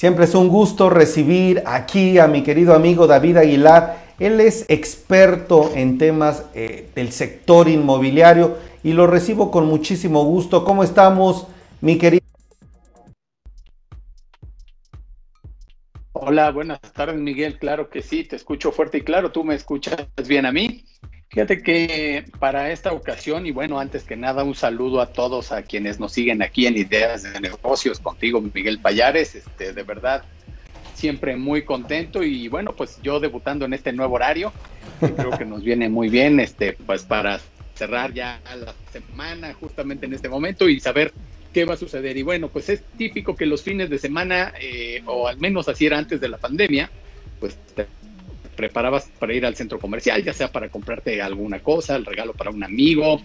Siempre es un gusto recibir aquí a mi querido amigo David Aguilar. Él es experto en temas eh, del sector inmobiliario y lo recibo con muchísimo gusto. ¿Cómo estamos, mi querido? Hola, buenas tardes, Miguel. Claro que sí, te escucho fuerte y claro. ¿Tú me escuchas bien a mí? Fíjate que para esta ocasión, y bueno, antes que nada, un saludo a todos a quienes nos siguen aquí en Ideas de Negocios contigo, Miguel Payares, este, de verdad, siempre muy contento y bueno, pues yo debutando en este nuevo horario, creo que nos viene muy bien, este, pues para cerrar ya la semana justamente en este momento y saber qué va a suceder. Y bueno, pues es típico que los fines de semana, eh, o al menos así era antes de la pandemia, pues preparabas para ir al centro comercial, ya sea para comprarte alguna cosa, el regalo para un amigo,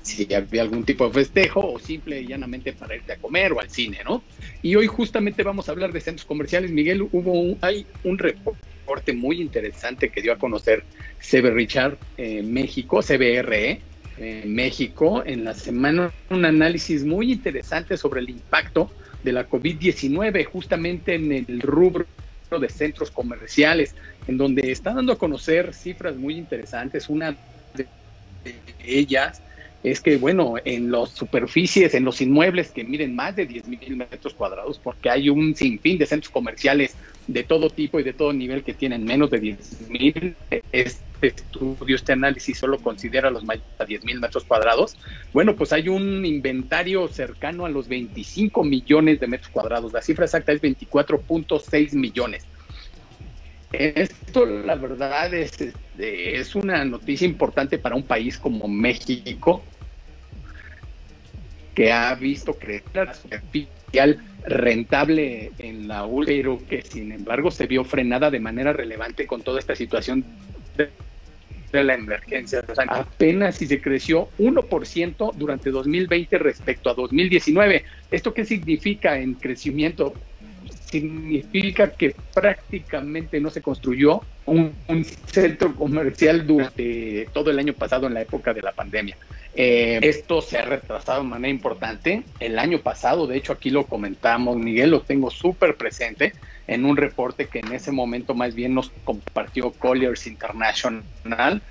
si había algún tipo de festejo o simple y llanamente para irte a comer o al cine, ¿no? Y hoy justamente vamos a hablar de centros comerciales. Miguel, hubo un, hay un reporte muy interesante que dio a conocer CB Richard en México, CBRE, en México, en la semana un análisis muy interesante sobre el impacto de la COVID-19 justamente en el rubro de centros comerciales, en donde está dando a conocer cifras muy interesantes. Una de ellas es que, bueno, en las superficies, en los inmuebles que miden más de 10 mil metros cuadrados, porque hay un sinfín de centros comerciales de todo tipo y de todo nivel que tienen menos de 10 mil, este estudio, este análisis solo considera los mayores a 10 mil metros cuadrados. Bueno, pues hay un inventario cercano a los 25 millones de metros cuadrados. La cifra exacta es 24.6 millones. Esto, la verdad, es, este, es una noticia importante para un país como México, que ha visto crecer la superficial rentable en la UL, pero que sin embargo se vio frenada de manera relevante con toda esta situación de, la emergencia. apenas si se creció 1% durante 2020 respecto a 2019. ¿Esto qué significa en crecimiento? significa que prácticamente no se construyó un, centro comercial durante todo el año pasado en la época de la pandemia. Eh, esto se ha retrasado de manera importante. El año pasado, de hecho, aquí lo comentamos, Miguel, lo tengo súper presente en un reporte que en ese momento más bien nos compartió Colliers International.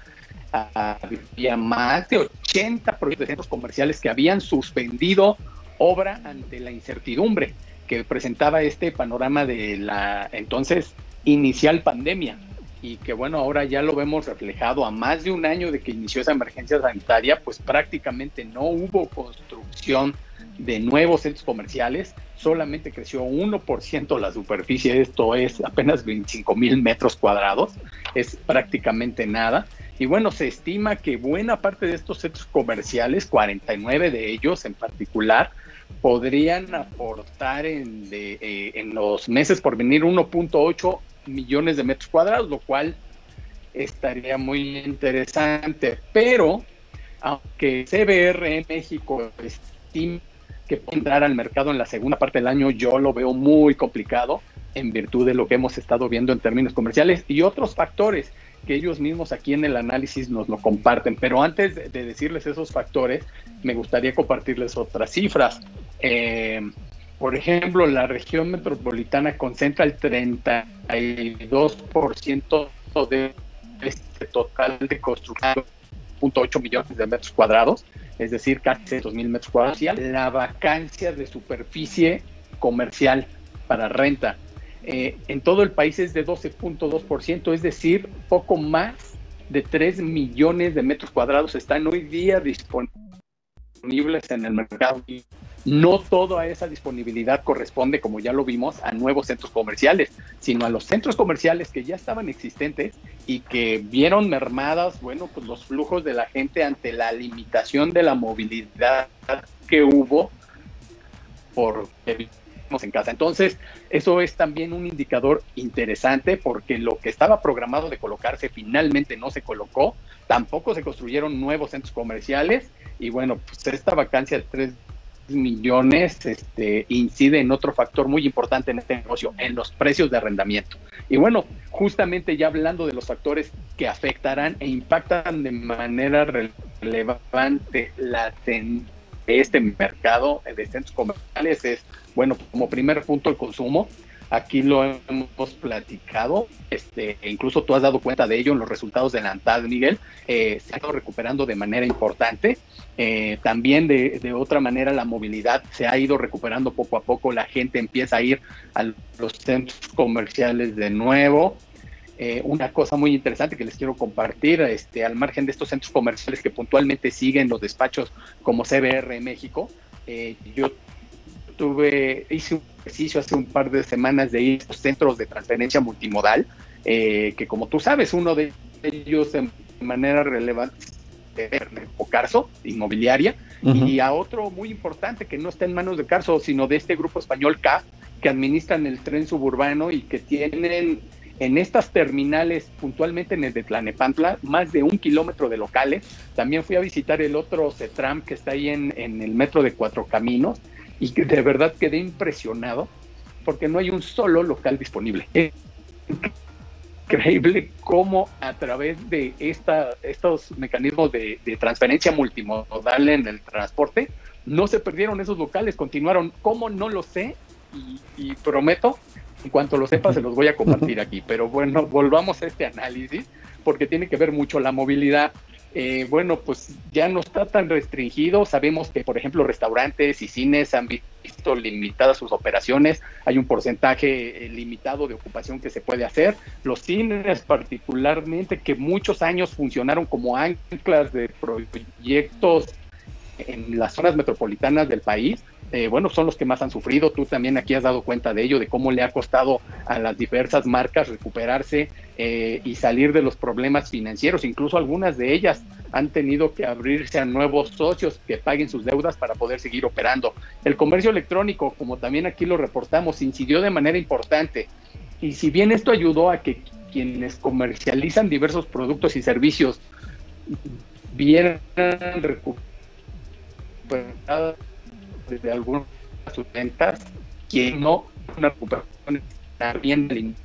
había más de 80 proyectos comerciales que habían suspendido obra ante la incertidumbre que presentaba este panorama de la entonces inicial pandemia y que bueno, ahora ya lo vemos reflejado a más de un año de que inició esa emergencia sanitaria, pues prácticamente no hubo construcción de nuevos centros comerciales, solamente creció 1% la superficie, esto es apenas 25 mil metros cuadrados, es prácticamente nada. Y bueno, se estima que buena parte de estos centros comerciales, 49 de ellos en particular, podrían aportar en, eh, en los meses por venir 1.8 millones de metros cuadrados, lo cual estaría muy interesante. Pero, aunque CBR México estima que puede entrar al mercado en la segunda parte del año, yo lo veo muy complicado en virtud de lo que hemos estado viendo en términos comerciales y otros factores que ellos mismos aquí en el análisis nos lo comparten. Pero antes de, decirles esos factores, me gustaría compartirles otras cifras. Eh, por ejemplo, la región metropolitana concentra el 32% de este total de construcción, 0.8 millones de metros cuadrados, es decir, casi 2 mil metros cuadrados. La vacancia de superficie comercial para renta eh, en todo el país es de 12.2%, es decir, poco más de 3 millones de metros cuadrados están hoy día disponibles en el mercado. No toda esa disponibilidad corresponde, como ya lo vimos, a nuevos centros comerciales, sino a los centros comerciales que ya estaban existentes y que vieron mermadas, bueno, pues los flujos de la gente ante la limitación de la movilidad que hubo por en casa. Entonces, eso es también un indicador interesante porque lo que estaba programado de colocarse finalmente no se colocó, tampoco se construyeron nuevos centros comerciales y bueno, pues esta vacancia de 3 millones este, incide en otro factor muy importante en este negocio, en los precios de arrendamiento. Y bueno, justamente ya hablando de los factores que afectarán e impactan de manera relevante la este mercado de centros comerciales es, bueno, como primer punto el consumo. Aquí lo hemos platicado, este, e incluso tú has dado cuenta de ello en los resultados de la ANTAD, Miguel, eh, se ha estado recuperando de manera importante. Eh, también de, de, otra manera la movilidad se ha ido recuperando poco a poco, la gente empieza a ir a los centros comerciales de nuevo. Eh, una cosa muy interesante que les quiero compartir, este, al margen de estos centros comerciales que puntualmente siguen los despachos como CBR México, yo tuve, hice un ejercicio hace un par de semanas de ir a centros de transferencia multimodal, eh, que como tú sabes, uno de ellos de manera relevante es Carso, inmobiliaria, y a otro muy importante que no está en manos de Carso, sino de este grupo español K, que administran el tren suburbano y que tienen en estas terminales, puntualmente en el de Tlanepantla, más de un kilómetro de locales. También fui a visitar el otro CETRAM que está ahí en, en el metro de Cuatro Caminos y que de verdad quedé impresionado porque no hay un solo local disponible. Es increíble cómo a través de esta, estos mecanismos de, transferencia multimodal en el transporte, no se perdieron esos locales, continuaron. ¿Cómo no lo sé? Y, y prometo, en cuanto lo sepa, se los voy a compartir aquí. Pero bueno, volvamos a este análisis, porque tiene que ver mucho la movilidad eh, bueno, pues ya no está tan restringido. Sabemos que, por ejemplo, restaurantes y cines han visto limitadas sus operaciones. Hay un porcentaje eh, limitado de ocupación que se puede hacer. Los cines, particularmente, que muchos años funcionaron como anclas de proyectos en las zonas metropolitanas del país, eh, bueno, son los que más han sufrido. Tú también aquí has dado cuenta de ello, de cómo le ha costado a las diversas marcas recuperarse eh, y salir de los problemas financieros. Incluso algunas de ellas han tenido que abrirse a nuevos socios que paguen sus deudas para poder seguir operando. El comercio electrónico, como también aquí lo reportamos, incidió de manera importante. Y si bien esto ayudó a que quienes comercializan diversos productos y servicios vieran recuperados de algunas sus ventas, quien no una recuperación bien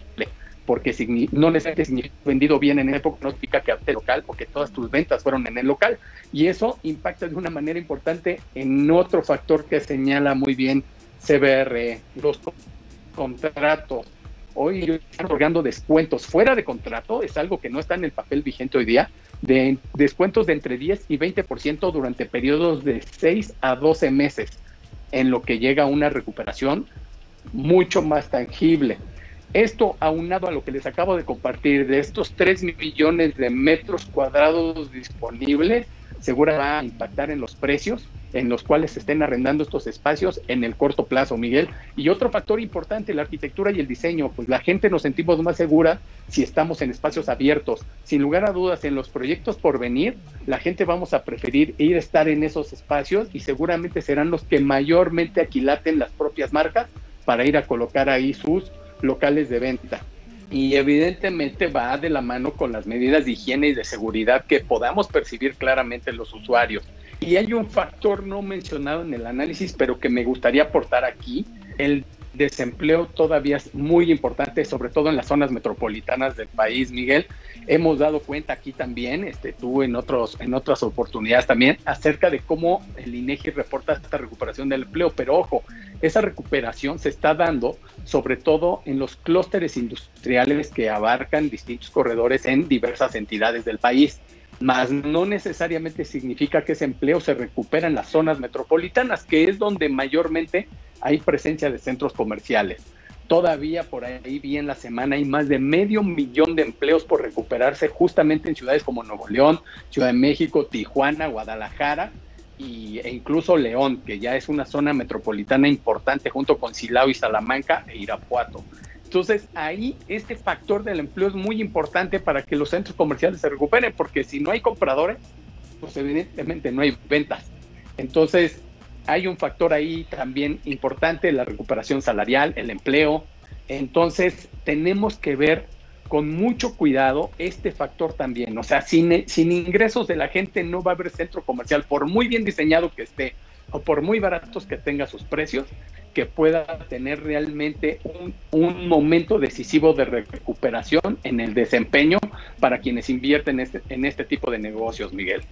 porque no necesariamente significa vendido bien en época, no significa que el local, porque todas tus ventas fueron en el local. Y eso impacta de una manera importante en otro factor que señala muy bien CBR, los contratos. Hoy están otorgando descuentos fuera de contrato, es algo que no está en el papel vigente hoy día, de descuentos de entre 10 y 20% durante periodos de 6 a 12 meses en lo que llega una recuperación mucho más tangible. Esto aunado a lo que les acabo de compartir, de estos 3 millones de metros cuadrados disponibles, seguro va a impactar en los precios en los cuales se estén arrendando estos espacios en el corto plazo, Miguel. Y otro factor importante, la arquitectura y el diseño, pues la gente nos sentimos más segura si estamos en espacios abiertos. Sin lugar a dudas, en los proyectos por venir, la gente vamos a preferir ir a estar en esos espacios y seguramente serán los que mayormente aquilaten las propias marcas para ir a colocar ahí sus locales de venta y evidentemente va de la mano con las medidas de higiene y de seguridad que podamos percibir claramente los usuarios. Y hay un factor no mencionado en el análisis, pero que me gustaría aportar aquí. El desempleo todavía es muy importante, sobre todo en las zonas metropolitanas del país, Miguel. Hemos dado cuenta aquí también, este, tú en, otros, en otras oportunidades también, acerca de cómo el INEGI reporta esta recuperación del empleo. Pero ojo, esa recuperación se está dando sobre todo en los clústeres industriales que abarcan distintos corredores en diversas entidades del país mas no necesariamente significa que ese empleo se recupera en las zonas metropolitanas, que es donde mayormente hay presencia de centros comerciales. Todavía por ahí vi en la semana hay más de medio millón de empleos por recuperarse justamente en ciudades como Nuevo León, Ciudad de México, Tijuana, Guadalajara y, e incluso León, que ya es una zona metropolitana importante junto con Silao y Salamanca e Irapuato. Entonces ahí este factor del empleo es muy importante para que los centros comerciales se recuperen, porque si no hay compradores, pues evidentemente no hay ventas. Entonces hay un factor ahí también importante, la recuperación salarial, el empleo. Entonces tenemos que ver con mucho cuidado este factor también. O sea, sin, ingresos de la gente no va a haber centro comercial, por muy bien diseñado que esté o por muy baratos que tenga sus precios, que pueda tener realmente un, momento decisivo de recuperación en el desempeño para quienes invierten este, en este tipo de negocios, Miguel.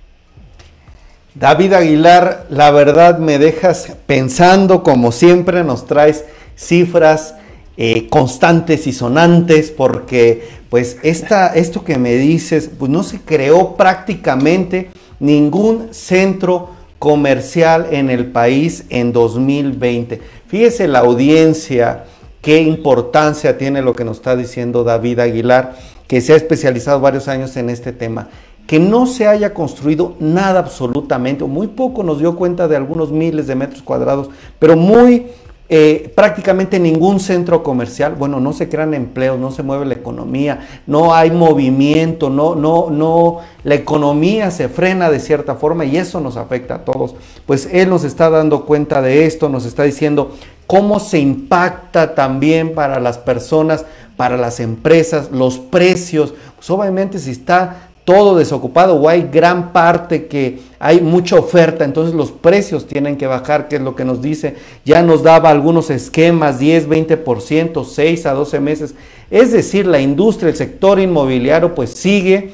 David Aguilar, la verdad me dejas pensando, como siempre nos traes cifras eh, constantes y sonantes porque pues esta, esto que me dices, pues no se creó prácticamente ningún centro comercial en el país en 2020. Fíjese la audiencia, qué importancia tiene lo que nos está diciendo David Aguilar, que se ha especializado varios años en este tema. Que no se haya construido nada absolutamente, o muy poco nos dio cuenta de algunos miles de metros cuadrados, pero muy eh, prácticamente ningún centro comercial, bueno, no se crean empleos, no se mueve la economía, no hay movimiento, no, no, no, la economía se frena de cierta forma y eso nos afecta a todos. Pues él nos está dando cuenta de esto, nos está diciendo cómo se impacta también para las personas, para las empresas, los precios. Pues obviamente si está todo desocupado o hay gran parte que hay mucha oferta, entonces los precios tienen que bajar, que es lo que nos dice. Ya nos daba algunos esquemas, 10, 20%, 6 a 12 meses. Es decir, la industria, el sector inmobiliario, pues sigue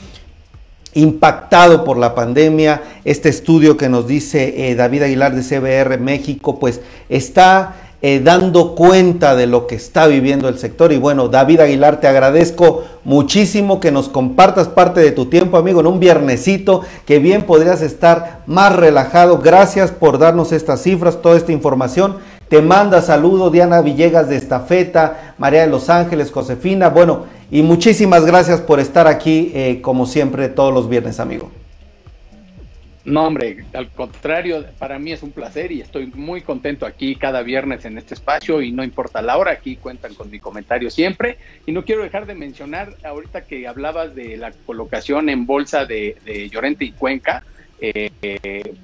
impactado por la pandemia. Este estudio que nos dice eh, David Aguilar de CBR México, pues está eh, dando cuenta de lo que está viviendo el sector. Y bueno, David Aguilar, te agradezco muchísimo que nos compartas parte de tu tiempo, amigo, en un viernesito, que bien podrías estar más relajado. Gracias por darnos estas cifras, toda esta información. Te manda saludo Diana Villegas de Estafeta, María de los Ángeles, Josefina. Bueno, y muchísimas gracias por estar aquí, eh, como siempre, todos los viernes, amigo. No, hombre, al contrario, para mí es un placer y estoy muy contento aquí cada viernes en este espacio y no importa la hora, aquí cuentan con mi comentario siempre. Y no quiero dejar de mencionar, ahorita que hablabas de la colocación en bolsa de, Llorente y Cuenca, eh,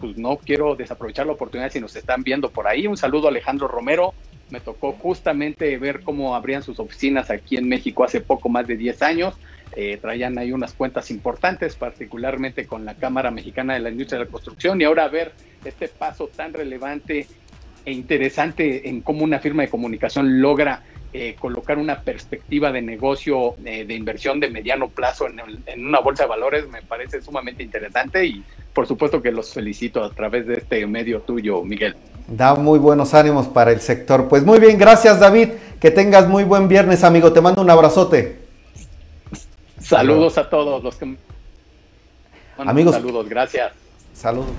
pues no quiero desaprovechar la oportunidad si nos están viendo por ahí. Un saludo a Alejandro Romero. Me tocó justamente ver cómo abrían sus oficinas aquí en México hace poco más de 10 años eh, traían ahí unas cuentas importantes, particularmente con la Cámara Mexicana de la Industria de la Construcción, y ahora ver este paso tan relevante e interesante en cómo una firma de comunicación logra eh, colocar una perspectiva de negocio eh, de inversión de mediano plazo en, en, una bolsa de valores me parece sumamente interesante y por supuesto que los felicito a través de este medio tuyo, Miguel. Da muy buenos ánimos para el sector. Pues muy bien, gracias David. Que tengas muy buen viernes, amigo. Te mando un abrazote. Saludos a todos los que... Amigos. Saludos, gracias. Saludos.